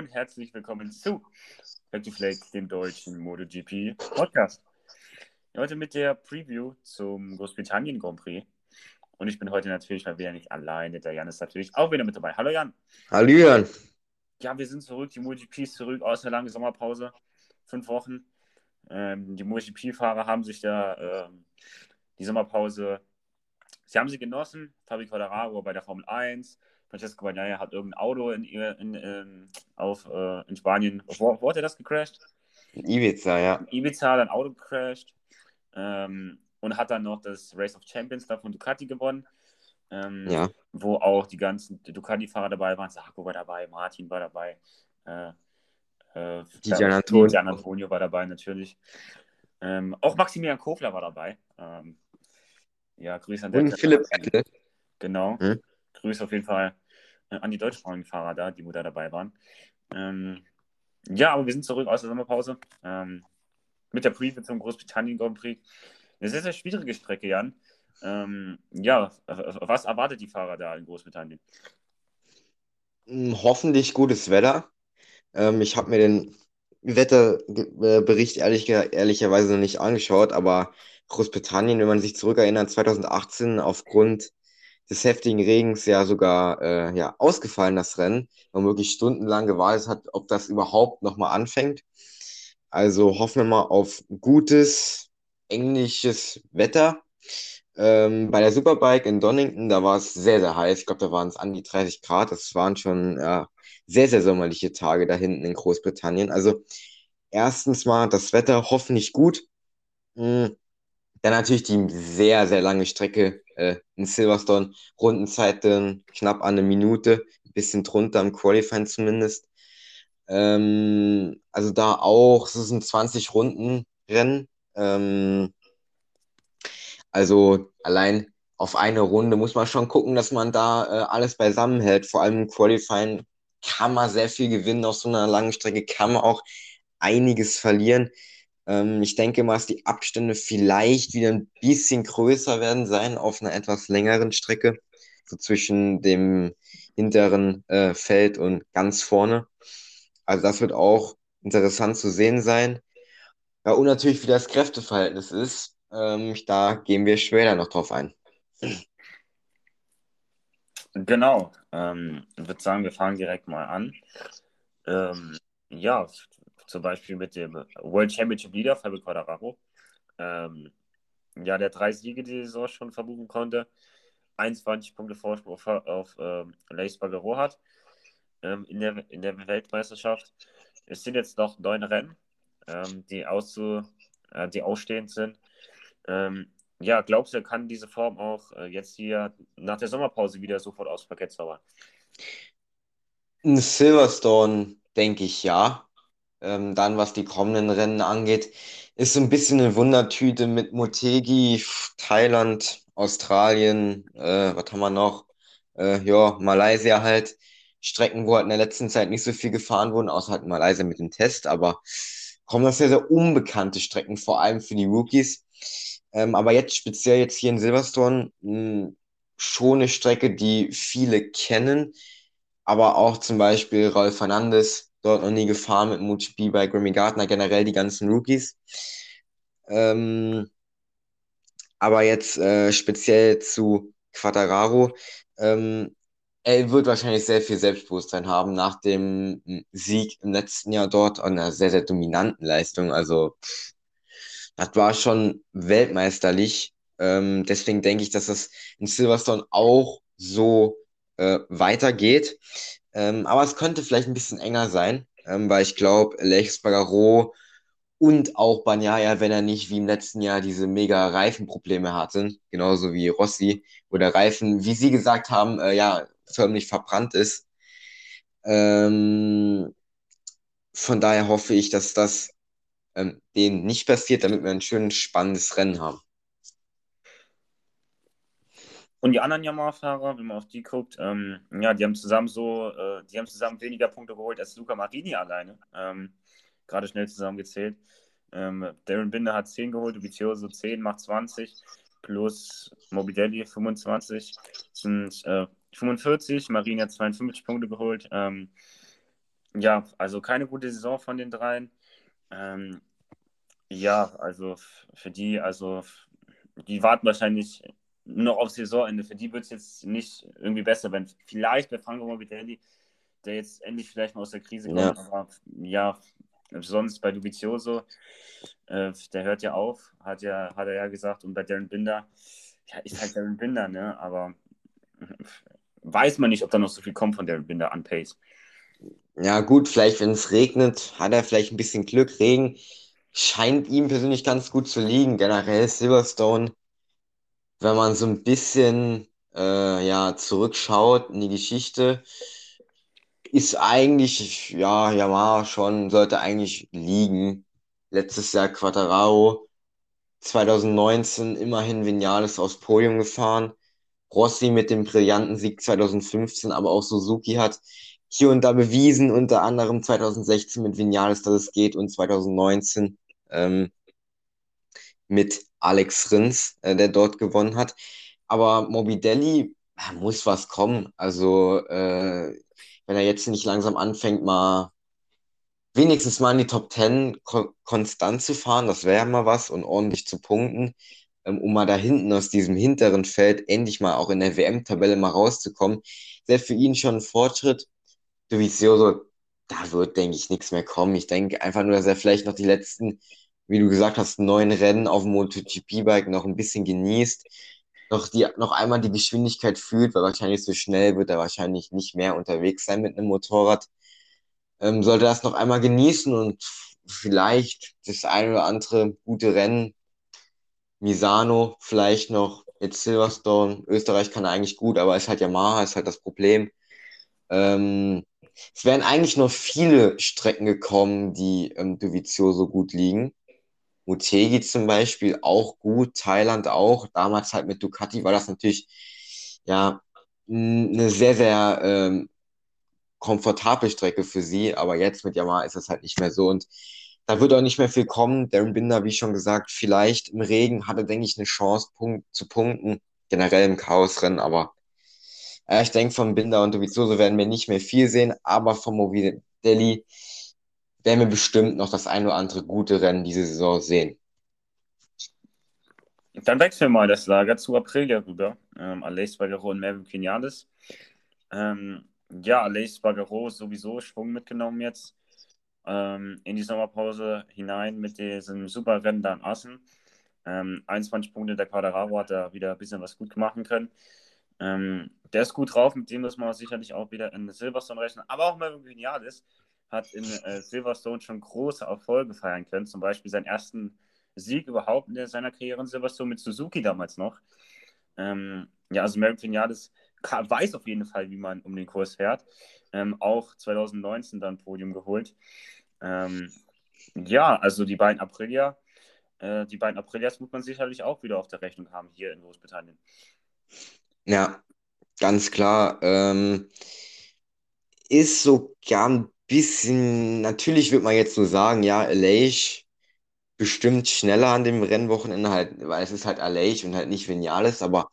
und herzlich willkommen zu Back to Flake, dem deutschen MotoGP Podcast. Heute mit der Preview zum Großbritannien Grand Prix. Und ich bin heute natürlich mal wieder nicht alleine. Der Jan ist natürlich auch wieder mit dabei. Hallo Jan. Hallo Jan. Ja, wir sind zurück. Die MotoGP ist zurück aus einer langen Sommerpause. Fünf Wochen. Ähm, die MotoGP-Fahrer haben sich da ähm, die Sommerpause, sie haben sie genossen. Fabi Quadraro bei der Formel 1. Francesco Bagnaia hat irgendein Auto in, in, in, auf, äh, in Spanien. Wo, wo hat er das gecrashed? In Ibiza, ja. In Ibiza hat ein Auto gecrashed. Ähm, und hat dann noch das Race of Champions da von Ducati gewonnen. Ähm, ja. Wo auch die ganzen Ducati-Fahrer dabei waren. Sarko war dabei, Martin war dabei. Äh, äh, Gian Antonio. Gian Antonio war dabei natürlich. Ähm, auch Maximilian Kofler war dabei. Ähm, ja, Grüße an der Und Philipp. Genau. Hm? Grüße auf jeden Fall an die deutschsprachigen Fahrer da, die wo da dabei waren. Ähm, ja, aber wir sind zurück aus der Sommerpause ähm, mit der Preview zum Großbritannien Grand Prix. Eine sehr, sehr schwierige Strecke, Jan. Ähm, ja, was erwartet die Fahrer da in Großbritannien? Hm, hoffentlich gutes Wetter. Ähm, ich habe mir den Wetterbericht ehrlich, ehrlicherweise noch nicht angeschaut, aber Großbritannien, wenn man sich zurückerinnert, 2018 aufgrund des heftigen Regens ja sogar äh, ja, ausgefallen, das Rennen. Man wirklich stundenlang gewartet hat, ob das überhaupt nochmal anfängt. Also hoffen wir mal auf gutes englisches Wetter. Ähm, bei der Superbike in Donington, da war es sehr, sehr heiß. Ich glaube, da waren es an die 30 Grad. Das waren schon ja, sehr, sehr sommerliche Tage da hinten in Großbritannien. Also erstens mal das Wetter hoffentlich gut. Mhm. Dann natürlich die sehr, sehr lange Strecke äh, in Silverstone. Rundenzeiten knapp an eine Minute, ein bisschen drunter im Qualifying zumindest. Ähm, also da auch, es ist ein 20 Runden Rennen. Ähm, also allein auf eine Runde muss man schon gucken, dass man da äh, alles beisammen hält. Vor allem im Qualifying kann man sehr viel gewinnen. Auf so einer langen Strecke kann man auch einiges verlieren. Ähm, ich denke mal, dass die Abstände vielleicht wieder ein bisschen größer werden sein auf einer etwas längeren Strecke, so zwischen dem hinteren äh, Feld und ganz vorne. Also das wird auch interessant zu sehen sein. Ja, und natürlich, wie das Kräfteverhältnis ist. Ähm, da gehen wir später noch drauf ein. Genau. Ähm, ich würde sagen, wir fangen direkt mal an. Ähm, ja, zum Beispiel mit dem World Championship Leader, Fabio Quadraro. Ähm, ja, der drei Siege die Saison schon verbuchen konnte. 21 Punkte Vorsprung auf, auf ähm, Lace Bagaro hat ähm, in, der, in der Weltmeisterschaft. Es sind jetzt noch neun Rennen, ähm, die, auszu, äh, die ausstehend sind. Ähm, ja, glaubst du, kann diese Form auch äh, jetzt hier nach der Sommerpause wieder sofort aufs Parkett zaubern? Silverstone denke ich ja. Ähm, dann, was die kommenden Rennen angeht, ist so ein bisschen eine Wundertüte mit Motegi, Thailand, Australien, äh, was haben wir noch? Äh, ja, Malaysia halt. Strecken, wo halt in der letzten Zeit nicht so viel gefahren wurden, außer halt Malaysia mit dem Test, aber kommen das sehr, sehr unbekannte Strecken, vor allem für die Rookies. Ähm, aber jetzt speziell jetzt hier in Silverstone hm, schon eine Strecke, die viele kennen, aber auch zum Beispiel Rolf Fernandes, dort noch nie gefahren mit MotoGP bei Grammy Gardner, generell die ganzen Rookies. Ähm, aber jetzt äh, speziell zu Quattararo. Ähm, er wird wahrscheinlich sehr viel Selbstbewusstsein haben nach dem Sieg im letzten Jahr dort und einer sehr, sehr dominanten Leistung. Also, das war schon weltmeisterlich. Ähm, deswegen denke ich, dass das in Silverstone auch so äh, weitergeht. Ähm, aber es könnte vielleicht ein bisschen enger sein, ähm, weil ich glaube, Lex Bagaro und auch Banyaya, wenn er nicht wie im letzten Jahr diese mega Reifenprobleme hatte, genauso wie Rossi, wo der Reifen, wie Sie gesagt haben, äh, ja, förmlich verbrannt ist. Ähm, von daher hoffe ich, dass das ähm, denen nicht passiert, damit wir ein schönes, spannendes Rennen haben. Und die anderen Yamaha-Fahrer, wenn man auf die guckt, ähm, ja, die haben zusammen so, äh, die haben zusammen weniger Punkte geholt als Luca Marini alleine. Ähm, Gerade schnell zusammengezählt. Ähm, Darren Binder hat 10 geholt, Vizioso 10, macht 20, plus Mobidelli 25, sind äh, 45, Marini hat 52 Punkte geholt. Ähm, Ja, also keine gute Saison von den dreien. Ähm, ja, also für die, also die warten wahrscheinlich noch aufs Saisonende. Für die wird es jetzt nicht irgendwie besser, wenn vielleicht bei Franco Morbidelli, der jetzt endlich vielleicht mal aus der Krise kommt, ja. aber ja, sonst bei Dubizioso, äh, der hört ja auf, hat ja, hat er ja gesagt, und bei Darren Binder, ja, ist halt Darren Binder, ne, aber weiß man nicht, ob da noch so viel kommt von Darren Binder an Pace. Ja, gut, vielleicht, wenn es regnet, hat er vielleicht ein bisschen Glück. Regen scheint ihm persönlich ganz gut zu liegen. Generell Silverstone, wenn man so ein bisschen äh, ja, zurückschaut in die Geschichte, ist eigentlich, ja, Yamaha schon, sollte eigentlich liegen. Letztes Jahr Quattararo, 2019 immerhin Vinales aufs Podium gefahren. Rossi mit dem brillanten Sieg 2015, aber auch Suzuki hat hier und da bewiesen, unter anderem 2016 mit Vinales, dass es geht und 2019 ähm, mit Alex Rins, äh, der dort gewonnen hat. Aber Morbidelli muss was kommen. Also äh, wenn er jetzt nicht langsam anfängt, mal wenigstens mal in die Top 10 ko konstant zu fahren, das wäre mal was und ordentlich zu punkten, ähm, um mal da hinten aus diesem hinteren Feld endlich mal auch in der WM-Tabelle mal rauszukommen. Wäre für ihn schon ein Fortschritt. Dovizioso, da wird, denke ich, nichts mehr kommen. Ich denke einfach nur, dass er vielleicht noch die letzten, wie du gesagt hast, neun Rennen auf dem MotoGP-Bike noch ein bisschen genießt, noch, die, noch einmal die Geschwindigkeit fühlt, weil wahrscheinlich so schnell wird er wahrscheinlich nicht mehr unterwegs sein mit einem Motorrad. Ähm, sollte das noch einmal genießen und vielleicht das eine oder andere gute Rennen. Misano, vielleicht noch jetzt Silverstone. Österreich kann er eigentlich gut, aber ist halt Yamaha, ist halt das Problem. Ähm, es wären eigentlich noch viele Strecken gekommen, die ähm, Dovizioso gut liegen. Mutegi zum Beispiel auch gut, Thailand auch. Damals halt mit Ducati war das natürlich ja eine sehr, sehr ähm, komfortable Strecke für sie, aber jetzt mit Yamaha ist das halt nicht mehr so. Und da wird auch nicht mehr viel kommen. Darren Binder, wie schon gesagt, vielleicht im Regen hatte, denke ich, eine Chance Punkt, zu punkten, generell im Chaosrennen, aber äh, ich denke, von Binder und Dovizioso werden wir nicht mehr viel sehen, aber von Movidelli werden wir bestimmt noch das ein oder andere gute Rennen diese Saison sehen. Dann wechseln wir mal das Lager zu Aprilia rüber. Ähm, Aleix Bagaro und Melvin Quinales. Ähm, ja, Aleix Bagaro sowieso Schwung mitgenommen jetzt ähm, in die Sommerpause hinein mit diesem super Rennen da in Assen. Ähm, 21 Punkte der Quadraro hat da wieder ein bisschen was gut machen können. Ähm, der ist gut drauf, mit dem muss man sicherlich auch wieder in Silverstone rechnen. Aber auch Melvin Vinales hat in äh, Silverstone schon große Erfolge feiern können. Zum Beispiel seinen ersten Sieg überhaupt in seiner Karriere in Silverstone mit Suzuki damals noch. Ähm, ja, also Melvin Vinales weiß auf jeden Fall, wie man um den Kurs fährt. Ähm, auch 2019 dann Podium geholt. Ähm, ja, also die beiden Aprilia, äh, die beiden Aprilias muss man sicherlich auch wieder auf der Rechnung haben hier in Großbritannien. Ja, ganz klar. Ähm, ist sogar ein bisschen, natürlich wird man jetzt so sagen, ja, Aleix bestimmt schneller an dem Rennwochenende halt, weil es ist halt Aleix und halt nicht Vinales, aber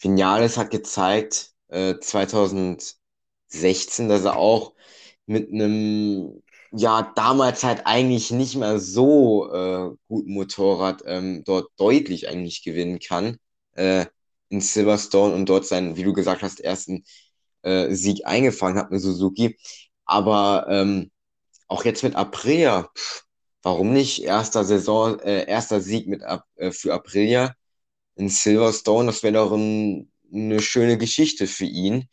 Vinales hat gezeigt, äh, 2016, dass er auch mit einem, ja, damals halt eigentlich nicht mehr so äh, guten Motorrad ähm, dort deutlich eigentlich gewinnen kann. Äh, in Silverstone und dort seinen, wie du gesagt hast, ersten äh, Sieg eingefangen hat mit Suzuki. Aber ähm, auch jetzt mit Aprilia, warum nicht? Erster Saison, äh, erster Sieg mit äh, für Aprilia in Silverstone, das wäre doch ein, eine schöne Geschichte für ihn.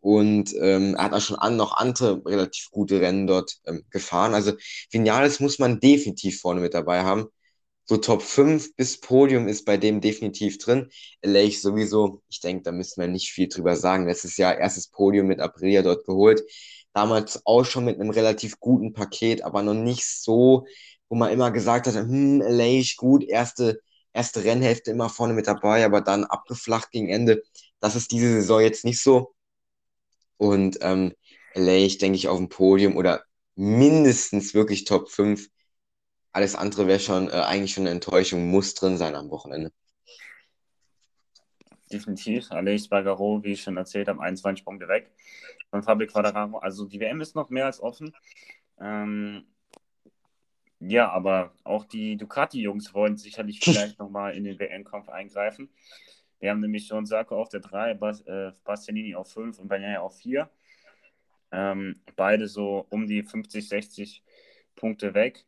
Und ähm, er hat auch schon an, noch andere relativ gute Rennen dort ähm, gefahren. Also Vinales muss man definitiv vorne mit dabei haben so Top 5 bis Podium ist bei dem definitiv drin. LA sowieso, ich denke, da müssen wir nicht viel drüber sagen. Letztes Jahr erstes Podium mit Aprilia dort geholt. Damals auch schon mit einem relativ guten Paket, aber noch nicht so, wo man immer gesagt hat, hm, LA gut, erste, erste Rennhälfte immer vorne mit dabei, aber dann abgeflacht gegen Ende. Das ist diese Saison jetzt nicht so. Und ähm, LA, denke ich, auf dem Podium oder mindestens wirklich Top 5 alles andere wäre schon äh, eigentlich schon eine Enttäuschung, muss drin sein am Wochenende. Definitiv. Aleix Bagaro, wie ich schon erzählt habe, 21 Punkte weg von Fabio Quadraro. Also die WM ist noch mehr als offen. Ähm, ja, aber auch die Ducati-Jungs wollen sicherlich vielleicht nochmal in den WM-Kampf eingreifen. Wir haben nämlich schon Sarko auf der 3, Bas, äh, Bastianini auf 5 und Bagnaia auf 4. Ähm, beide so um die 50, 60 Punkte weg.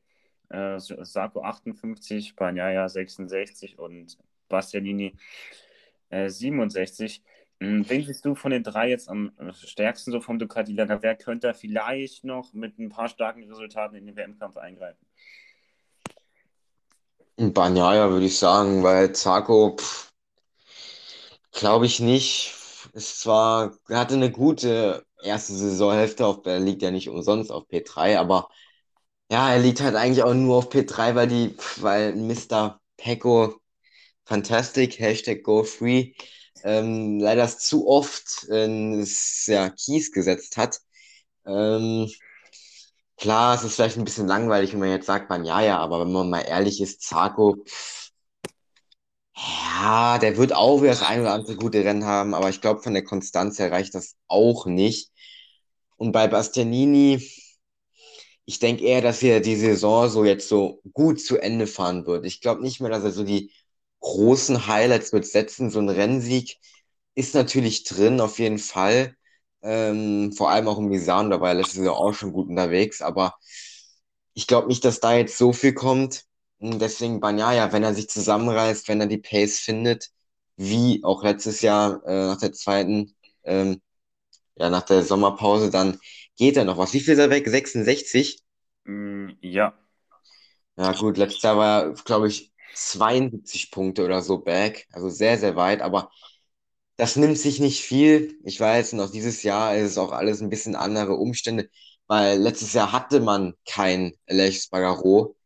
Äh, Sarko 58, Bagnaia 66 und Bastianini äh, 67. Hm, wen siehst du von den drei jetzt am stärksten so vom Ducati-Lager? Wer könnte vielleicht noch mit ein paar starken Resultaten in den WM-Kampf eingreifen? Bagnaia würde ich sagen, weil Zarco, glaube ich nicht. Ist zwar, er hatte eine gute erste Saisonhälfte, auf, er liegt ja nicht umsonst auf P3, aber ja, er liegt halt eigentlich auch nur auf P3, weil die, weil Mr. Pecco Fantastic, Hashtag GoFree, ähm, leider zu oft äh, ja, Keys gesetzt hat. Ähm, klar, es ist vielleicht ein bisschen langweilig, wenn man jetzt sagt, man ja, ja, aber wenn man mal ehrlich ist, Zarko, ja, der wird auch wieder das ein oder andere gute Rennen haben, aber ich glaube, von der Konstanz her reicht das auch nicht. Und bei Bastianini, ich denke eher, dass er die Saison so jetzt so gut zu Ende fahren wird. Ich glaube nicht mehr, dass er so die großen Highlights wird setzen. So ein Rennsieg ist natürlich drin, auf jeden Fall. Ähm, vor allem auch im Misano, da war er letztes Jahr auch schon gut unterwegs, aber ich glaube nicht, dass da jetzt so viel kommt. Und deswegen Banyaya, wenn er sich zusammenreißt, wenn er die Pace findet, wie auch letztes Jahr äh, nach der zweiten, ähm, ja, nach der Sommerpause, dann geht er noch was. Wie viel ist er weg? 66? Mm, ja. Ja, gut, letztes Jahr war er, glaube ich, 72 Punkte oder so back, also sehr, sehr weit, aber das nimmt sich nicht viel. Ich weiß, auch dieses Jahr ist es auch alles ein bisschen andere Umstände, weil letztes Jahr hatte man kein Lech Bagaro,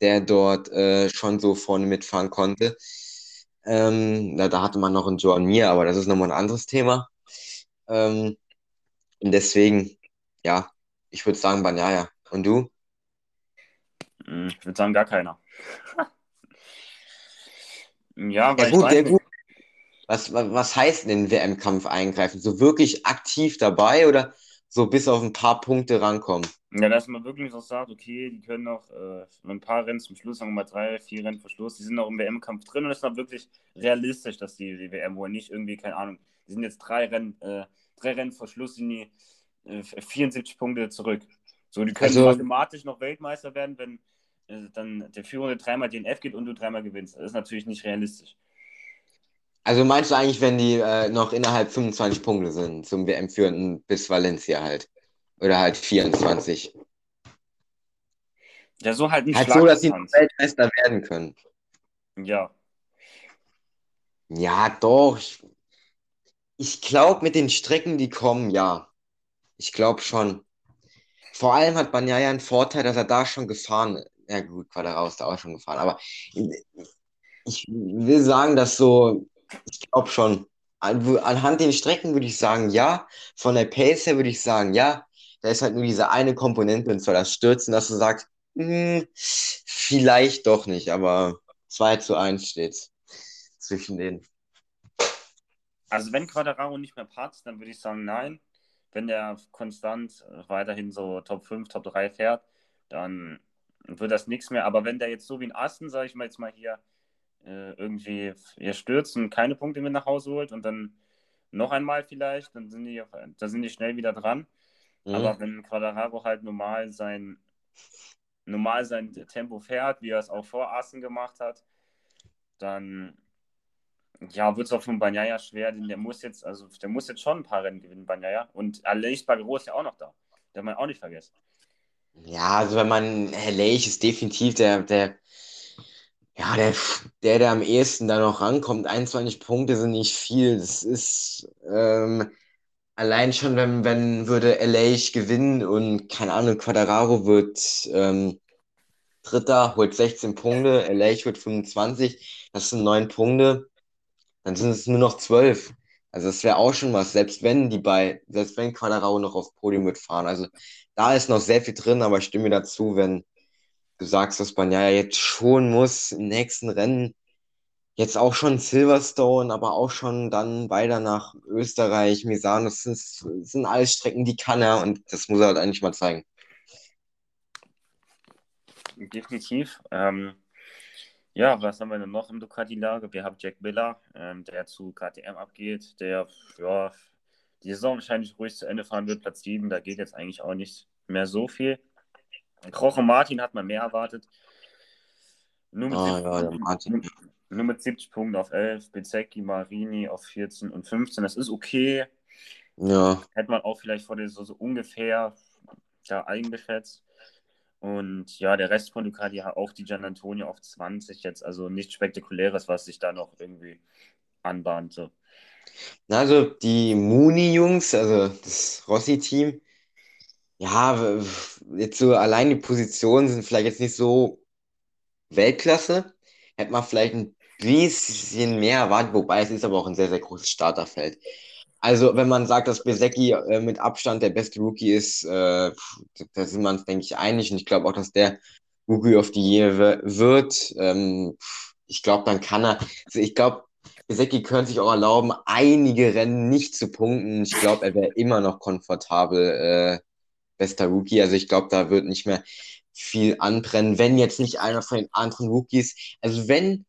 der dort äh, schon so vorne mitfahren konnte. Ähm, da, da, hatte man noch einen Joan Mir, aber das ist nochmal ein anderes Thema. Ähm, und deswegen, ja, ich würde sagen Banaya. Und du? Hm, ich würde sagen gar keiner. Ja, weil ja, gut, ja, gut. Was, was heißt denn WM-Kampf eingreifen? So wirklich aktiv dabei oder so bis auf ein paar Punkte rankommen? Ja, dass man wirklich so sagt, okay, die können noch äh, ein paar Rennen zum Schluss, sagen wir mal drei, vier Rennen vor Schluss, die sind noch im WM-Kampf drin und es ist noch wirklich realistisch, dass die, die WM wohl nicht irgendwie, keine Ahnung, die sind jetzt drei Rennen, äh, drei Rennen vor Schluss, sind die äh, 74 Punkte zurück. So, die können also, mathematisch noch Weltmeister werden, wenn dann der Führende dreimal DNF geht und du dreimal gewinnst. Das ist natürlich nicht realistisch. Also meinst du eigentlich, wenn die äh, noch innerhalb 25 Punkte sind zum WM-Führenden bis Valencia halt? Oder halt 24? Ja, so halt ein Halt so, dass sie Weltmeister werden können. Ja. Ja, doch. Ich, ich glaube, mit den Strecken, die kommen, ja. Ich glaube schon. Vor allem hat Banyaya einen Vorteil, dass er da schon gefahren ist ja gut, Quadraro ist da auch schon gefahren, aber ich will sagen, dass so, ich glaube schon, an, anhand den Strecken würde ich sagen, ja. Von der Pace her würde ich sagen, ja. Da ist halt nur diese eine Komponente, und zwar das Stürzen, dass du sagst, hm, vielleicht doch nicht, aber 2 zu 1 steht zwischen denen. Also wenn Quadraro nicht mehr patzt, dann würde ich sagen, nein. Wenn der konstant weiterhin so Top 5, Top 3 fährt, dann wird das nichts mehr. Aber wenn der jetzt so wie ein Asten, sage ich mal jetzt mal hier, äh, irgendwie er stürzt und keine Punkte mit nach Hause holt und dann noch einmal vielleicht, dann sind die, da sind die schnell wieder dran. Mhm. Aber wenn Quadraro halt normal sein, normal sein Tempo fährt, wie er es auch vor Assen gemacht hat, dann ja, wird es auch von Banyaya schwer, denn der muss jetzt, also der muss jetzt schon ein paar Rennen gewinnen, Banyaya. Und Aleix Bagro ist ja auch noch da. Der man auch nicht vergessen. Ja, also wenn man, Herr Leich ist definitiv der, der, ja, der, der, der am ehesten da noch rankommt. 21 Punkte sind nicht viel. Das ist ähm, allein schon, wenn, wenn würde Leich gewinnen und keine Ahnung, Quadraro wird ähm, Dritter, holt 16 Punkte, Leich wird 25, das sind 9 Punkte, dann sind es nur noch 12. Also das wäre auch schon was, selbst wenn die bei, selbst wenn Quadraro noch aufs Podium wird fahren. Also da ist noch sehr viel drin, aber ich stimme dazu, wenn du sagst, dass man ja jetzt schon muss im nächsten Rennen Jetzt auch schon Silverstone, aber auch schon dann weiter nach Österreich, Misano. Das sind, das sind alles Strecken, die kann er und das muss er halt eigentlich mal zeigen. Definitiv. Ähm, ja, was haben wir denn noch im Ducati-Lager? Wir haben Jack Miller, ähm, der zu KTM abgeht, der ja, die Saison wahrscheinlich ruhig zu Ende fahren wird, Platz 7. Da geht jetzt eigentlich auch nicht mehr so viel. Kroche Martin hat man mehr erwartet. Nur mit, Ah, 70, ja, nur mit 70 Punkten auf 11, Bezecchi, Marini auf 14 und 15. Das ist okay. Ja, Hätte man auch vielleicht vor der Saison so ungefähr da eingeschätzt. Und ja, der Rest von Ducati hat auch die Gian Antonio auf 20 jetzt. Also nichts Spektakuläres, was sich da noch irgendwie anbahnte. also die Mooney-Jungs, also das Rossi-Team, ja, jetzt so allein die Positionen sind vielleicht jetzt nicht so Weltklasse. Hätte man vielleicht ein bisschen mehr erwartet, wobei es ist aber auch ein sehr, sehr großes Starterfeld. Also, wenn man sagt, dass Bezzecchi äh, mit Abstand der beste Rookie ist, äh, da sind wir uns, denke ich, einig. Und ich glaube auch, dass der Rookie of the Year wird. Ähm, ich glaube, dann kann er. Also ich glaube, Bezzecchi könnte sich auch erlauben, einige Rennen nicht zu punkten. Ich glaube, er wäre immer noch komfortabel äh, bester Rookie. Also ich glaube, da wird nicht mehr viel anbrennen, wenn jetzt nicht einer von den anderen Rookies. Also wenn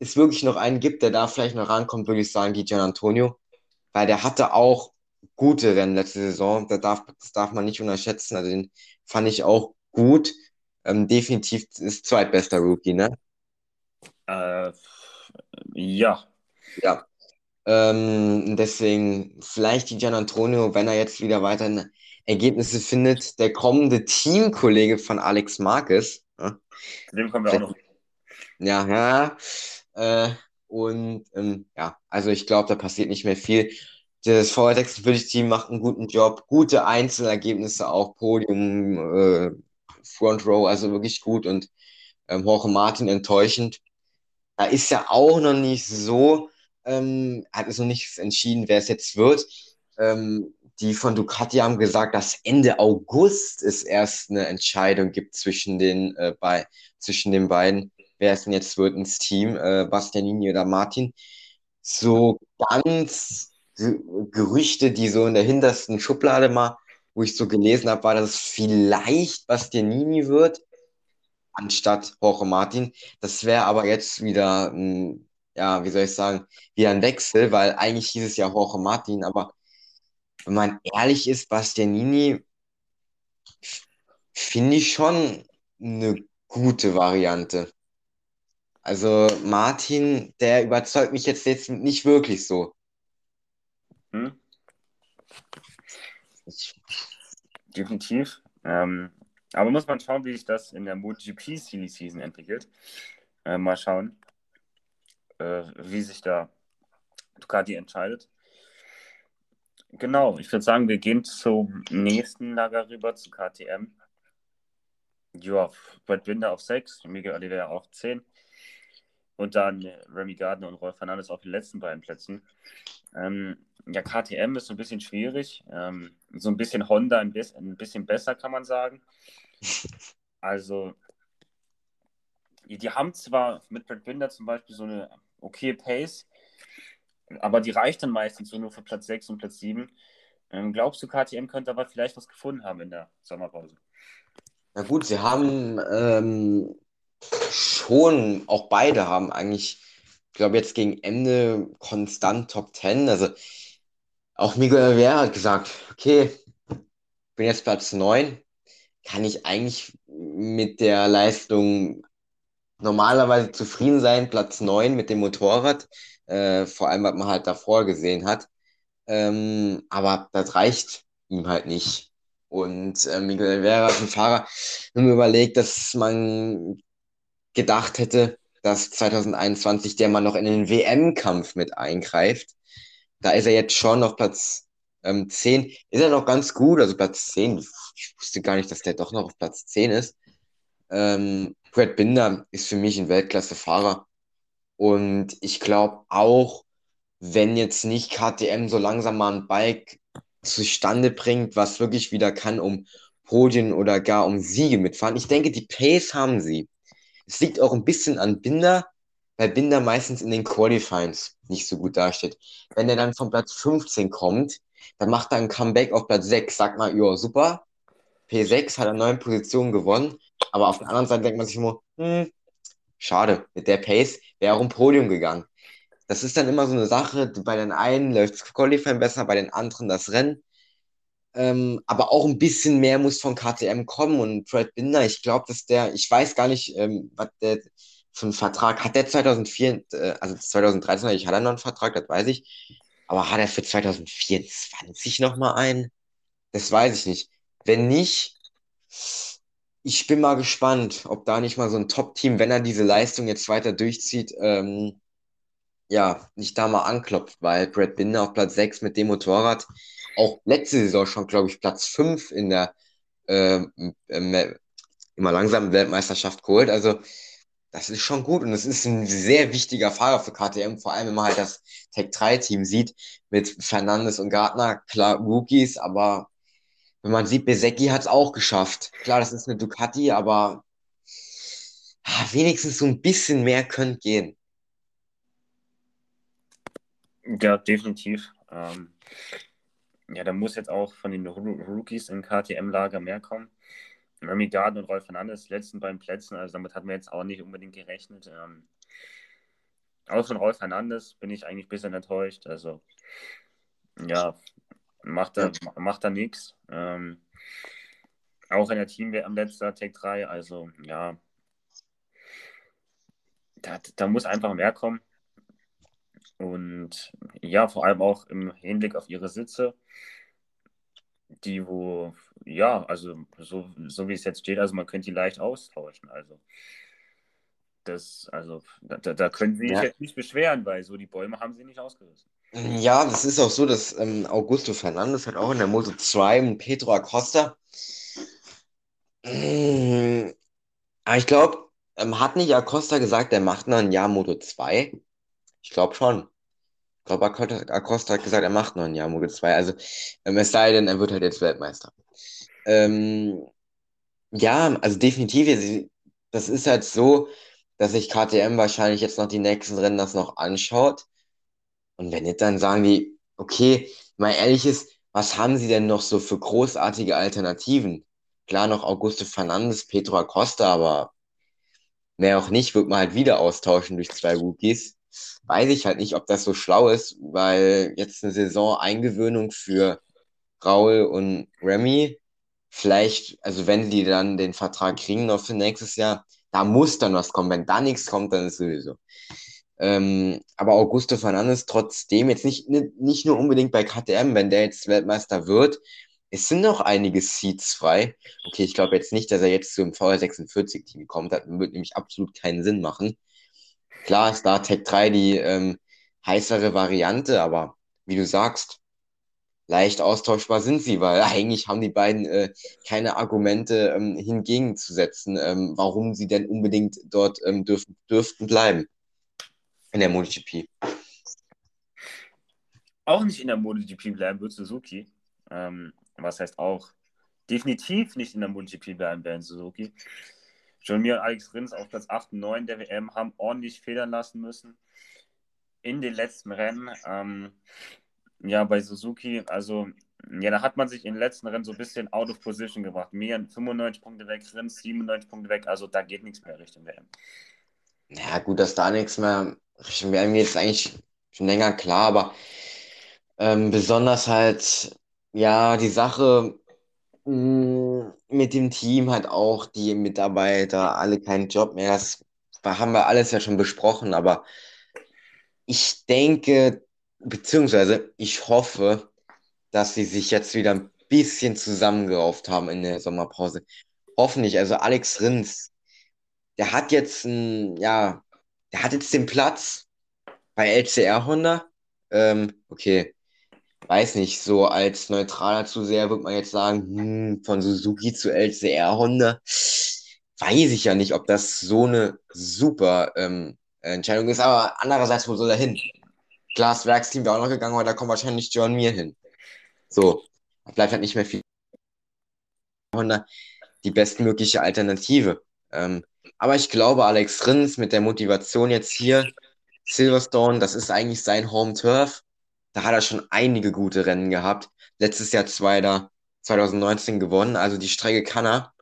es wirklich noch einen gibt, der da vielleicht noch rankommt, würde ich sagen, die Gian Antonio weil der hatte auch gute Rennen letzte Saison. Da darf, das darf man nicht unterschätzen. Also den fand ich auch gut. Ähm, definitiv ist zweitbester Rookie, ne? Äh, ja, Ja. Ähm, deswegen vielleicht die Gian Antonio, wenn er jetzt wieder weiterhin Ergebnisse findet, der kommende Teamkollege von Alex Marquez. Ja, zu dem kommen wir auch noch. ja. ja äh, und ähm, ja, also ich glaube, da passiert nicht mehr viel. Das VR46-Team macht einen guten Job, gute Einzelergebnisse auch, Podium, äh, Front Row, also wirklich gut und ähm, Jorge Martin enttäuschend. Da ist ja auch noch nicht so, ähm, hat es noch nicht entschieden, wer es jetzt wird. Ähm, die von Ducati haben gesagt, dass Ende August es erst eine Entscheidung gibt zwischen den, äh, bei, zwischen den beiden, wer es denn jetzt wird ins Team, äh, Bastianini oder Martin. So ganz Ge- Gerüchte, die so in der hintersten Schublade mal, wo ich so gelesen habe, war, dass es vielleicht Bastianini wird, anstatt Jorge Martin. Das wäre aber jetzt wieder, ein, ja, wie soll ich sagen, wieder ein Wechsel, weil eigentlich hieß es ja Jorge Martin, aber wenn man ehrlich ist, Bastianini finde ich schon eine gute Variante. Also Martin, der überzeugt mich jetzt, jetzt nicht wirklich so. Hm? Ich, Definitiv. Ähm, aber muss man schauen, wie sich das in der MotoGP Silly Season entwickelt. Äh, mal schauen, äh, wie sich da Ducati entscheidet. Genau, ich würde sagen, wir gehen zum nächsten Lager rüber, zu KTM. Ja, Brad Binder auf 6, Miguel Oliveira auf 10. Und dann äh, Remy Gardner und Rolf Fernandes auf den letzten beiden Plätzen. Ähm, ja, KTM ist so ein bisschen schwierig. Ähm, so ein bisschen Honda ein bisschen, ein bisschen besser, kann man sagen. Also, die, die haben zwar mit Brad Binder zum Beispiel so eine okay Pace, aber die reicht dann meistens so nur für Platz 6 und Platz 7. Ähm, glaubst du, KTM könnte aber vielleicht was gefunden haben in der Sommerpause? na gut, sie haben ähm, schon, auch beide haben eigentlich, ich glaube jetzt gegen Ende konstant Top 10. Also auch Miguel Oliveira hat gesagt, okay, bin jetzt Platz 9, kann ich eigentlich mit der Leistung normalerweise zufrieden sein, Platz 9 mit dem Motorrad, äh, vor allem, was man halt davor gesehen hat. Ähm, aber das reicht ihm halt nicht. Und äh, Miguel Oliveira ist ein Fahrer, wenn man überlegt, dass man gedacht hätte, dass 2021 der mal noch in den WM-Kampf mit eingreift. Da ist er jetzt schon auf Platz ähm, 10. Ist er noch ganz gut, also Platz 10. Ich wusste gar nicht, dass der doch noch auf Platz 10 ist. Ähm, Brad Binder ist für mich ein Weltklasse-Fahrer. Und ich glaube auch, wenn jetzt nicht KTM so langsam mal ein Bike zustande bringt, was wirklich wieder kann, um Podien oder gar um Siege mitfahren. Ich denke, die Pace haben sie. Es liegt auch ein bisschen an Binder, weil Binder meistens in den Qualifyings nicht so gut dasteht. Wenn er dann von Platz 15 kommt, dann macht er ein Comeback auf Platz 6, sagt mal, ja, super, P6 hat er neun Positionen gewonnen, aber auf der anderen Seite denkt man sich immer, hm, schade, mit der Pace wäre auch ein Podium gegangen. Das ist dann immer so eine Sache, bei den einen läuft das Qualifying besser, bei den anderen das Rennen. Ähm, aber auch ein bisschen mehr muss von KTM kommen und Fred Binder, ich glaube, dass der, ich weiß gar nicht, ähm, was der für einen Vertrag hat der 2004, äh, also 2013 ich hatte noch einen Vertrag, das weiß ich, aber hat er für 2024 nochmal einen? Das weiß ich nicht. Wenn nicht, ich bin mal gespannt, ob da nicht mal so ein Top-Team, wenn er diese Leistung jetzt weiter durchzieht, ähm, ja, nicht da mal anklopft, weil Brad Binder auf Platz 6 mit dem Motorrad auch letzte Saison schon, glaube ich, Platz 5 in der äh, äh, immer langsamen Weltmeisterschaft geholt. Also das ist schon gut und es ist ein sehr wichtiger Fahrer für KTM, vor allem wenn man halt das Tech 3 Team sieht mit Fernandes und Gardner, klar Rookies, aber wenn man sieht, Besecki hat es auch geschafft. Klar, das ist eine Ducati, aber ah, wenigstens so ein bisschen mehr könnte gehen. Ja, definitiv. Ähm, ja, da muss jetzt auch von den Rookies im KTM-Lager mehr kommen. Remy Garden und Rolf Fernandes, letzten beiden Plätzen, also damit hatten wir jetzt auch nicht unbedingt gerechnet. Ähm, auch von Rolf Fernandes bin ich eigentlich ein bisschen enttäuscht. Also, ja, macht da, macht da nichts. Ähm, auch in der Team am letzten Tag 3, also ja, da, da muss einfach mehr kommen. Und ja, vor allem auch im Hinblick auf ihre Sitze, die wo, ja, also so, so wie es jetzt steht, also man könnte die leicht austauschen. Also das, also da, da können sie sich ja. jetzt nicht beschweren, weil so die Bäume haben sie nicht ausgerissen. Ja, das ist auch so, dass ähm, Augusto Fernandes hat auch in der Moto 2 und Pedro Acosta. Mmh, aber ich glaube, ähm, hat nicht Acosta gesagt, der macht noch ein Jahr Moto 2? Ich glaube schon. Ich glaube, Acosta hat gesagt, er macht noch ein Jahr Moto 2. Also, ähm, es sei denn, er wird halt jetzt Weltmeister. Ähm, ja, also definitiv. Das ist halt so, dass sich KTM wahrscheinlich jetzt noch die nächsten Rennen das noch anschaut. Und wenn nicht, dann sagen die, okay, mal ehrlich ist, was haben sie denn noch so für großartige Alternativen? Klar, noch Augusto Fernandes, Pedro Acosta, aber mehr auch nicht, wird man halt wieder austauschen durch zwei Rookies weiß ich halt nicht, ob das so schlau ist, weil jetzt eine Saison Eingewöhnung für Raul und Remy, vielleicht, also wenn die dann den Vertrag kriegen noch für nächstes Jahr, da muss dann was kommen. Wenn da nichts kommt, dann ist sowieso. Ähm, aber Augusto Fernandes trotzdem jetzt nicht, nicht nur unbedingt bei KTM, wenn der jetzt Weltmeister wird, es sind noch einige Seats frei. Okay, ich glaube jetzt nicht, dass er jetzt zum VR46-Team kommt. Das wird nämlich absolut keinen Sinn machen. Klar ist da Tech 3 die ähm, heißere Variante, aber wie du sagst, leicht austauschbar sind sie, weil eigentlich haben die beiden äh, keine Argumente ähm, hingegen zu setzen, ähm, warum sie denn unbedingt dort ähm, dürf dürften bleiben in der MotoGP. Auch nicht in der MotoGP bleiben wird Suzuki. Ähm, was heißt auch? Definitiv nicht in der MotoGP bleiben werden Suzuki. John Mir und Alex Rins auf Platz 8 und 9 der WM haben ordentlich federn lassen müssen in den letzten Rennen. Ähm, ja, bei Suzuki, also ja, da hat man sich in den letzten Rennen so ein bisschen out of position gebracht. Mir 95 Punkte weg, Rins 97 Punkte weg, also da geht nichts mehr Richtung WM. Ja, gut, dass da nichts mehr Richtung WM geht, ist eigentlich schon länger klar, aber ähm, besonders halt, ja, die Sache mit dem Team hat auch die Mitarbeiter alle keinen Job mehr. Das haben wir alles ja schon besprochen, aber ich denke, beziehungsweise ich hoffe, dass sie sich jetzt wieder ein bisschen zusammengerauft haben in der Sommerpause. Hoffentlich, also Alex Rins, der hat jetzt ein, ja, der hat jetzt den Platz bei LCR Honda. Ähm, okay, weiß nicht, so als neutraler Zuseher würde man jetzt sagen, hm, von Suzuki zu LCR Honda, weiß ich ja nicht, ob das so eine super ähm, Entscheidung ist, aber andererseits, wo soll er hin? Klar, das Werksteam wäre auch noch gegangen, aber da kommt wahrscheinlich John Mir hin. So, bleibt halt nicht mehr viel. Honda die bestmögliche Alternative. Ähm, aber ich glaube, Alex Rins mit der Motivation jetzt hier, Silverstone, das ist eigentlich sein Home Turf. Da hat er schon einige gute Rennen gehabt. Letztes Jahr Zweiter, 2019 gewonnen, also die Strecke kann er.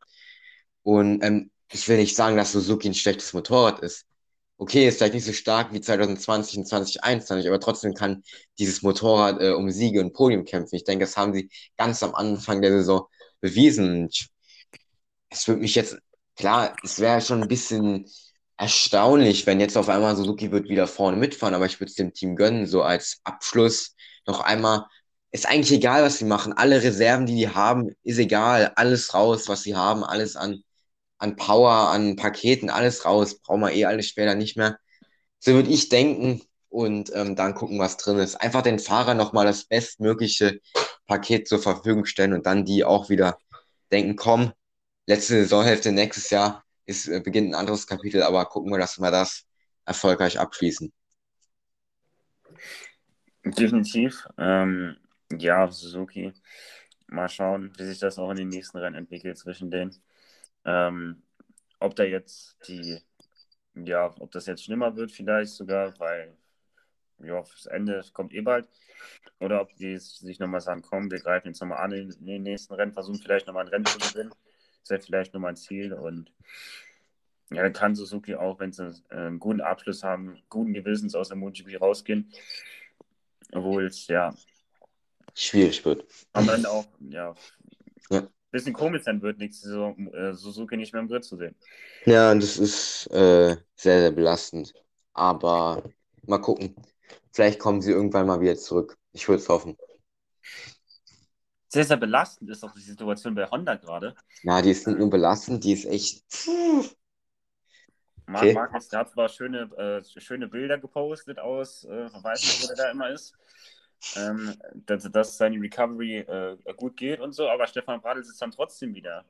Und ähm, ich will nicht sagen, dass Suzuki ein schlechtes Motorrad ist. Okay, ist vielleicht nicht so stark wie 2020 und 2021, aber trotzdem kann dieses Motorrad äh, um Siege und Podium kämpfen. Ich denke, das haben sie ganz am Anfang der Saison bewiesen. Es würde mich jetzt, klar, es wäre schon ein bisschen erstaunlich, wenn jetzt auf einmal Suzuki wird wieder vorne mitfahren, aber ich würde es dem Team gönnen, so als Abschluss noch einmal. Ist eigentlich egal, was sie machen. Alle Reserven, die die haben, ist egal. Alles raus, was sie haben, alles an, an Power, an Paketen, alles raus. Brauchen wir eh alles später nicht mehr. So würde ich denken und ähm, dann gucken, was drin ist. Einfach den Fahrer nochmal das bestmögliche Paket zur Verfügung stellen und dann die auch wieder denken, komm, letzte Saisonhälfte nächstes Jahr ist, äh, beginnt ein anderes Kapitel, aber gucken wir, dass wir das erfolgreich abschließen. Definitiv. Ähm, ja, Suzuki. Mal schauen, wie sich das auch in den nächsten Rennen entwickelt zwischen denen. Ähm, ob da jetzt die, ja, ob das jetzt schlimmer wird, vielleicht sogar, weil ja, das Ende kommt eh bald. Oder ob die sich nochmal sagen, komm, wir greifen jetzt nochmal an in den nächsten Rennen, versuchen vielleicht nochmal ein Rennen zu gewinnen. Das wäre vielleicht nochmal ein Ziel. Und ja, dann kann Suzuki auch, wenn sie einen guten Abschluss haben, guten Gewissens aus der MotoGP rausgehen. Obwohl es ja schwierig wird. Am Ende auch, ja, ja. bisschen komisch sein wird, nächste Saison äh, Suzuki nicht mehr im Grid zu sehen. Ja, und das ist äh, sehr, sehr belastend. Aber mal gucken. Vielleicht kommen sie irgendwann mal wieder zurück. Ich würde es hoffen. Sehr, sehr belastend ist auch die Situation bei Honda gerade. Ja, die ist nicht nur belastend, die ist echt. Marc okay. Markus, hat zwar schöne, äh, schöne Bilder gepostet aus, äh, weiß nicht, wo der da immer ist, ähm, dass, dass seine Recovery äh, gut geht und so, aber Stefan Bradl sitzt dann trotzdem wieder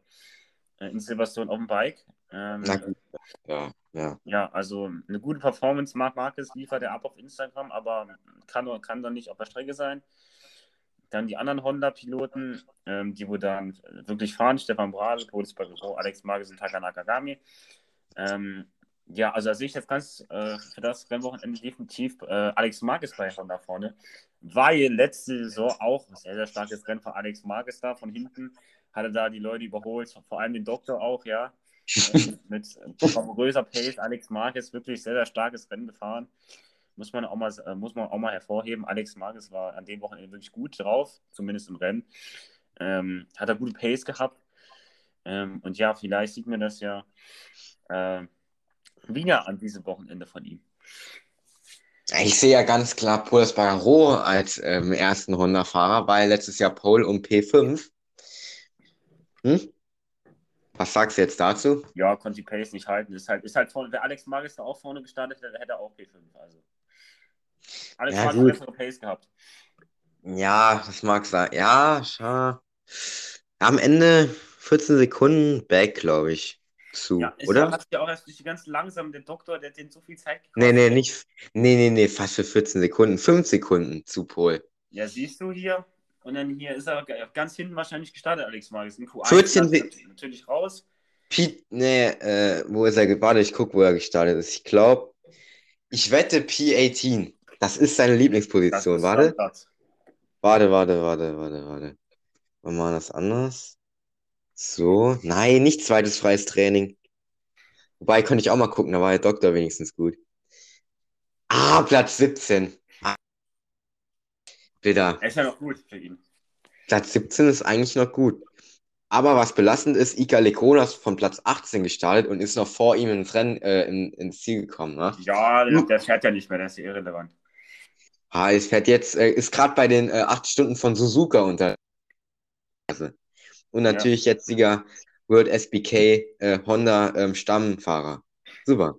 äh, in Silverstone auf dem Bike. Ähm, ja, ja. Ja, also eine gute Performance, Marc Marquez liefert er ab auf Instagram, aber kann, kann dann nicht auf der Strecke sein. Dann die anderen Honda-Piloten, ähm, die wo dann wirklich fahren, Stefan Bradl, Boris Bagero, Alex Marquez und Taka Nakagami. Ähm, ja, also da sehe ich jetzt ganz äh, für das Rennwochenende definitiv äh, Alex Marquez bei Honda vorne, weil letzte Saison auch ein sehr, sehr starkes Rennen von Alex Marquez da von hinten, hatte da die Leute überholt, vor allem den Doktor auch, ja, äh, mit größer Pace, Alex Marquez wirklich sehr, sehr starkes Rennen gefahren muss man auch mal, äh, muss man auch mal hervorheben. Alex Marquez war an dem Wochenende wirklich gut drauf, zumindest im Rennen. Ähm, hat er gute Pace gehabt. Ähm, und ja, vielleicht sieht man das ja äh, wieder an diesem Wochenende von ihm. Ich sehe ja ganz klar Paul Espargaro als ähm, ersten Honda-Fahrer, weil letztes Jahr Pole um P5. Hm? Was sagst du jetzt dazu? Ja, konnte die Pace nicht halten. Ist halt, ist halt vorne, wäre Alex Marquez da auch vorne gestartet, hätte er auch P5. Also. Alex ja, Marquez bessere Pace gehabt. Ja, das mag sein. Ja, schau. Am Ende 14 Sekunden back, glaube ich. Zu, ja, oder? Hat ja auch erst durch die ganz langsam, der Doktor, der hat den so viel Zeit gekostet. Nee, nee, nicht. Nee, nee, nee, fast für 14 Sekunden. 5 Sekunden zu Pol. Ja, siehst du hier. Und dann hier ist er ganz hinten wahrscheinlich gestartet, Alex Marquez. In Q1 14 Se natürlich raus. Pete, nee, äh, wo ist er? Warte, ich gucke, wo er gestartet ist. Ich glaube, ich wette P18. Das ist seine Lieblingsposition. Ist warte. Warte, warte, warte, warte, warte. Wir machen das anders. So. Nein, nicht zweites freies Training. Wobei, könnte ich auch mal gucken, da war der Doktor wenigstens gut. Ah, Platz 17. Bitter. Er ist ja noch gut für ihn. Platz 17 ist eigentlich noch gut. Aber was belastend ist, Ika Lekonas von Platz 18 gestartet und ist noch vor ihm ins Rennen, äh, in, ins Ziel gekommen. Ne? Ja, der, der, fährt ja nicht mehr, der ist irrelevant. Ah, es fährt jetzt, äh, ist gerade bei den äh, 8 Stunden von Suzuka unter. Und natürlich ja. jetziger World SBK äh, Honda ähm, Stammfahrer. Super.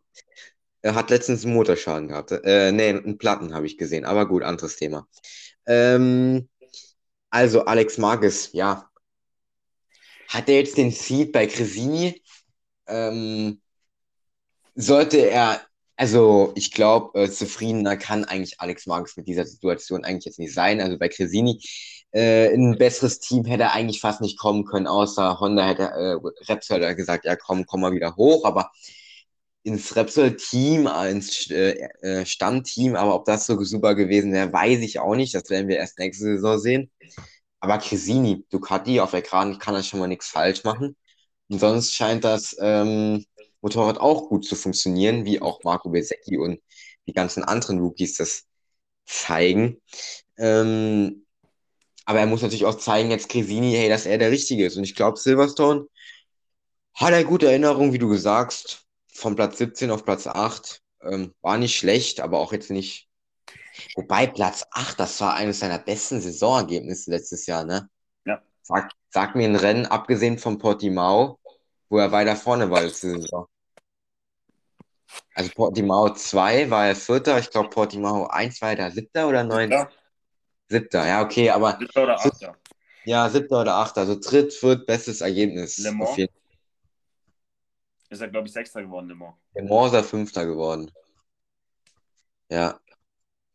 Er hat letztens einen Motorschaden gehabt. Äh, nee, einen Platten habe ich gesehen. Aber gut, anderes Thema. Ähm, also Alex Marquez, ja. Hat er jetzt den Seed bei Cresini? Ähm, sollte er, also ich glaube, äh, zufriedener kann eigentlich Alex Marquez mit dieser Situation eigentlich jetzt nicht sein. Also bei Cresini äh, ein besseres Team hätte er eigentlich fast nicht kommen können, außer Honda hätte, äh, Repsol gesagt, ja komm, komm mal wieder hoch, aber ins Repsol-Team, ins äh, äh, Stammteam, aber ob das so super gewesen wäre, weiß ich auch nicht. Das werden wir erst nächste Saison sehen. Aber Cresini, Ducati, auf der Kran kann er schon mal nichts falsch machen. Und sonst scheint das ähm, Motorrad auch gut zu funktionieren, wie auch Marco Bezzecchi und die ganzen anderen Rookies das zeigen. Ähm, aber er muss natürlich auch zeigen, jetzt Cresini, hey, dass er der Richtige ist. Und ich glaube, Silverstone hat er gute Erinnerungen, wie du gesagt, von Platz 17 auf Platz 8. Ähm, war nicht schlecht, aber auch jetzt nicht. Wobei Platz 8, das war eines seiner besten Saisonergebnisse letztes Jahr, ne? Ja. Sag, sag mir ein Rennen, abgesehen von Portimao, wo er weiter vorne war letzte Saison. Also Portimao 2 war er Vierter, ich glaube Portimao 1 war er da Siebter oder Neunter? Siebter, ja, okay, aber Siebter oder Achter. ja, Siebter oder Achter, also dritt, viert, bestes Ergebnis. Le Mans? Ist er, glaube ich, Sechster geworden immer. Der Morser Fünfter geworden. Ja.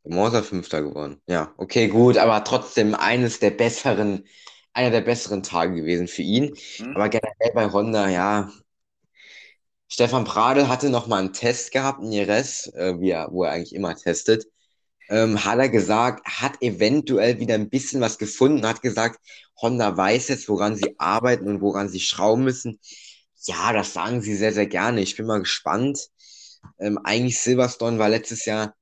Der Morser Fünfter geworden. Ja, okay, gut, aber trotzdem eines der besseren, einer der besseren Tage gewesen für ihn. Hm? Aber generell bei Honda, ja. Stefan Pradl hatte noch mal einen Test gehabt in Jerez, äh, wie er, wo er eigentlich immer testet. Ähm, hat er gesagt, hat eventuell wieder ein bisschen was gefunden, hat gesagt, Honda weiß jetzt, woran sie arbeiten und woran sie schrauben müssen. Ja, das sagen sie sehr, sehr gerne. Ich bin mal gespannt. Ähm, eigentlich Silverstone war letztes Jahr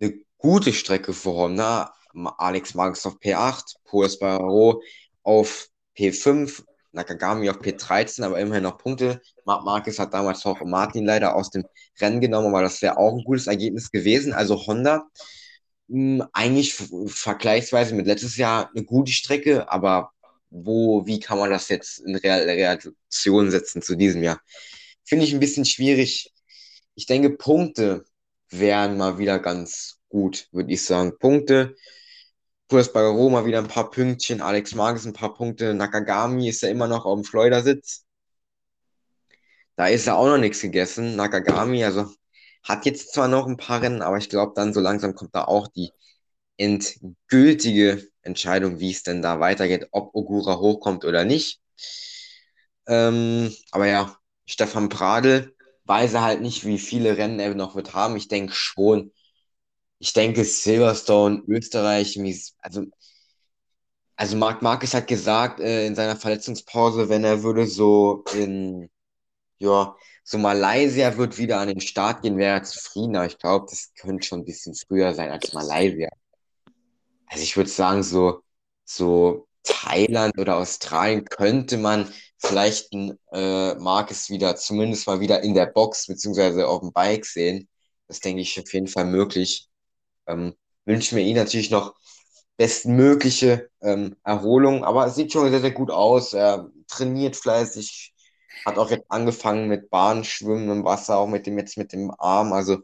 eine gute Strecke für Honda. Alex Marquez auf P8, Paul Espargaro auf P5, Nakagami auf P13, aber immerhin noch Punkte. Marc Marquez hat damals auch Martin leider aus dem Rennen genommen, aber das wäre auch ein gutes Ergebnis gewesen. Also Honda mh, eigentlich vergleichsweise mit letztes Jahr eine gute Strecke, aber wo, wie kann man das jetzt in Real Relation setzen zu diesem Jahr? Finde ich ein bisschen schwierig. Ich denke, Punkte wären mal wieder ganz gut, würde ich sagen. Punkte. Puras Bagaro mal wieder ein paar Pünktchen, Alex Marquez ein paar Punkte, Nakagami ist ja immer noch auf dem Schleudersitz. Da ist ja auch noch nichts gegessen. Nakagami, also hat jetzt zwar noch ein paar Rennen, aber ich glaube, dann so langsam kommt da auch die endgültige Entscheidung, wie es denn da weitergeht, ob Ogura hochkommt oder nicht. Ähm, aber ja, Stefan Pradl weiß er halt nicht, wie viele Rennen er noch wird haben. Ich denke schon. Ich denke Silverstone, Österreich, also, also Marc Marquez hat gesagt äh, in seiner Verletzungspause, wenn er würde so in, ja, so Malaysia wird wieder an den Start gehen, wäre er zufriedener. Ich glaube, das könnte schon ein bisschen früher sein als Malaysia. Also ich würde sagen, so, so Thailand oder Australien könnte man vielleicht ein äh, Marcus wieder, zumindest mal wieder in der Box beziehungsweise auf dem Bike sehen. Das denke ich auf jeden Fall möglich. Ähm, wünschen wir ihm natürlich noch bestmögliche ähm, Erholung, aber es sieht schon sehr, sehr gut aus. Er trainiert fleißig, hat auch jetzt angefangen mit Bahnschwimmen im Wasser, auch mit dem jetzt mit dem Arm. Also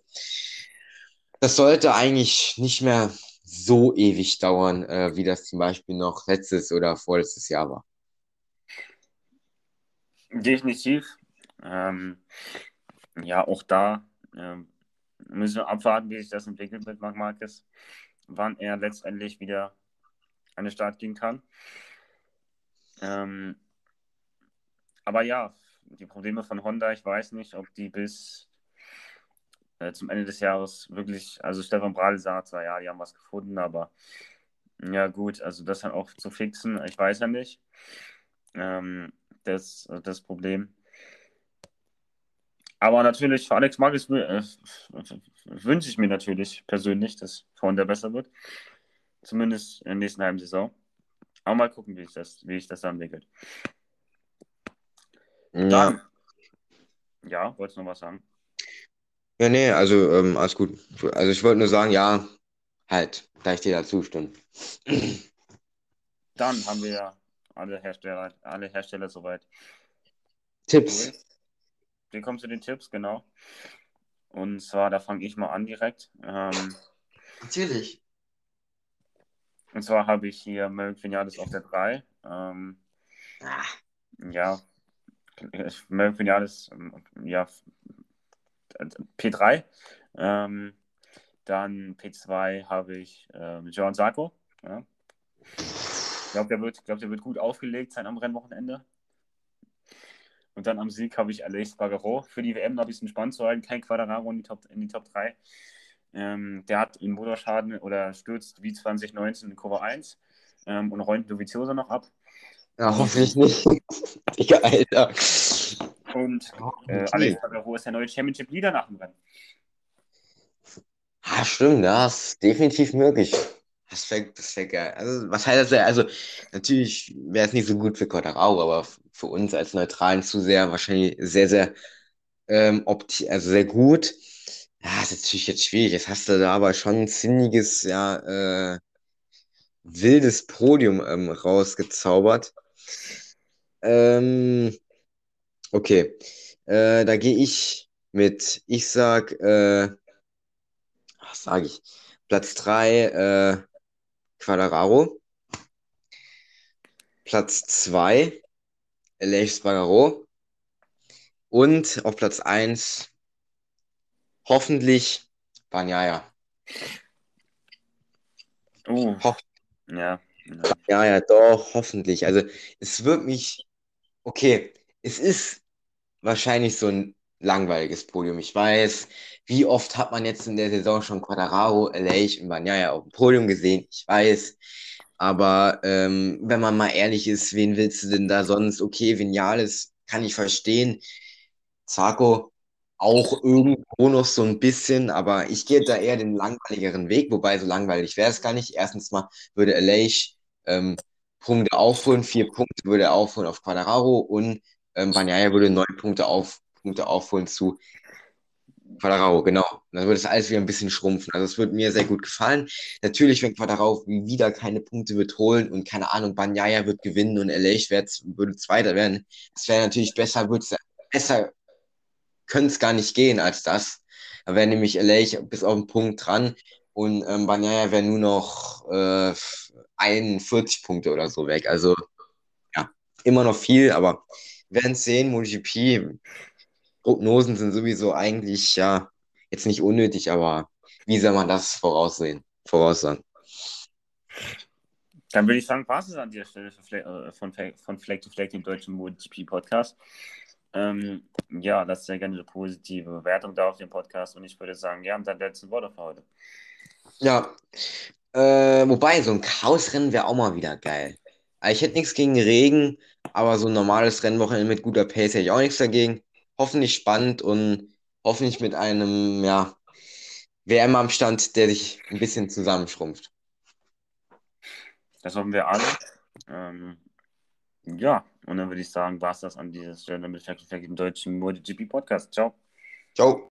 das sollte eigentlich nicht mehr so ewig dauern, äh, wie das zum Beispiel noch letztes oder vorletztes Jahr war. Definitiv. Ähm, ja, auch da ähm, müssen wir abwarten, wie sich das entwickelt mit Marc Marquez, wann er letztendlich wieder an den Start gehen kann. Ähm, aber ja, die Probleme von Honda, ich weiß nicht, ob die bis äh, zum Ende des Jahres wirklich, also Stefan Bradl sagt zwar, ja, die haben was gefunden, aber ja gut, also das dann auch zu fixen, ich weiß ja nicht. Ähm, das, das Problem. Aber natürlich für Alex Marquez äh, wünsche ich mir natürlich persönlich, dass Honda besser wird. Zumindest in der nächsten halben Saison. Aber mal gucken, wie, ich das, wie sich das dann entwickelt. Ja. Dann, ja, wolltest du noch was sagen? Ja, nee, also ähm, alles gut. Also ich wollte nur sagen, ja, halt, da ich dir dazu stimme. Dann haben wir alle Hersteller, alle Hersteller soweit. Tipps. Wir kommen zu den Tipps, genau. Und zwar, da fange ich mal an direkt. Ähm, Natürlich. und zwar habe ich hier Merrick Vinales auf der 3. Ähm, Ah, ja, Merrick Vinales, ähm, ja, P3. Ähm, dann P2 habe ich ähm, John Sarko. Ja. Ich glaube, der, wird- glaub, der wird gut aufgelegt sein am Rennwochenende. Und dann am Sieg habe ich Aleix Bagaro für die WM noch ein bisschen spannend zu halten. Kein Quadraro in die Top, in die Top 3. Ähm, der hat einen Motorschaden oder stürzt wie 2019 in Kurve 1 ähm, und räumt Dovizioso noch ab. Ja, hoffentlich nicht. Digga, Alter. Und äh, Alex Bagaro ist der neue Championship-Leader nach dem Rennen. Ah, stimmt, das ist definitiv möglich. Das wäre das wär geil. Also, was heißt das? Also, natürlich wäre es nicht so gut für Quadraro, aber für uns als neutralen Zuseher wahrscheinlich sehr, sehr, ähm, opti also sehr gut. Ja, ist natürlich jetzt schwierig. Jetzt hast du da aber schon ein sinniges, ja, äh, wildes Podium ähm, rausgezaubert. Ähm, okay. Äh, da gehe ich mit, ich sag, äh, was sage ich? Platz 3, äh, Quadraro. Platz 2, Aleix Spargaro. Und auf Platz 1 hoffentlich Banyaya. Oh. Ho Ja. ja, ja, doch, hoffentlich. Also es wird mich, okay, es ist wahrscheinlich so ein langweiliges Podium. Ich weiß, wie oft hat man jetzt in der Saison schon Quadraro, Aleix und Banyaya auf dem Podium gesehen? Ich weiß. Aber ähm, wenn man mal ehrlich ist, wen willst du denn da sonst? Okay, Vinales kann ich verstehen. Zarko auch irgendwo noch so ein bisschen, aber ich gehe da eher den langweiligeren Weg, wobei so langweilig wäre es gar nicht. Erstens mal würde Aleix ähm, Punkte aufholen, vier Punkte würde er aufholen auf Quadraro und ähm, Banyaya würde neun Punkte, auf, Punkte aufholen zu Quadraro, genau. Dann würde es alles wieder ein bisschen schrumpfen. Also es würde mir sehr gut gefallen. Natürlich, wenn Quadraro wieder keine Punkte wird holen und keine Ahnung, Banyaya wird gewinnen und Aleix würde Zweiter werden, das wäre natürlich besser, würde es besser könnte es gar nicht gehen als das. Da wäre nämlich LA bis auf den Punkt dran und ähm, Banyaya wäre nur noch äh, 41 Punkte oder so weg. Also ja, immer noch viel, aber werden es sehen. MotoGP, Prognosen sind sowieso eigentlich ja jetzt nicht unnötig, aber wie soll man das voraussehen, voraussagen? Dann würde ich sagen, war es an dieser Stelle von, von Flag to Flag, dem deutschen MotoGP-Podcast. Ähm, ja, lasst sehr gerne eine positive Bewertung da auf dem Podcast und ich würde sagen, ja, und dann letzte Worte für heute. Ja, äh, wobei, so ein Chaosrennen wäre auch mal wieder geil. Ich hätte nichts gegen Regen, aber so ein normales Rennwochenende mit guter Pace hätte ich auch nichts dagegen. Hoffentlich spannend und hoffentlich mit einem, ja, WM-Abstand, der sich ein bisschen zusammenschrumpft. Das hoffen wir alle. Ähm, ja, und dann würde ich sagen, war es das an dieser Stelle mit Fact Fact im deutschen MotoGP Podcast. Ciao. Ciao.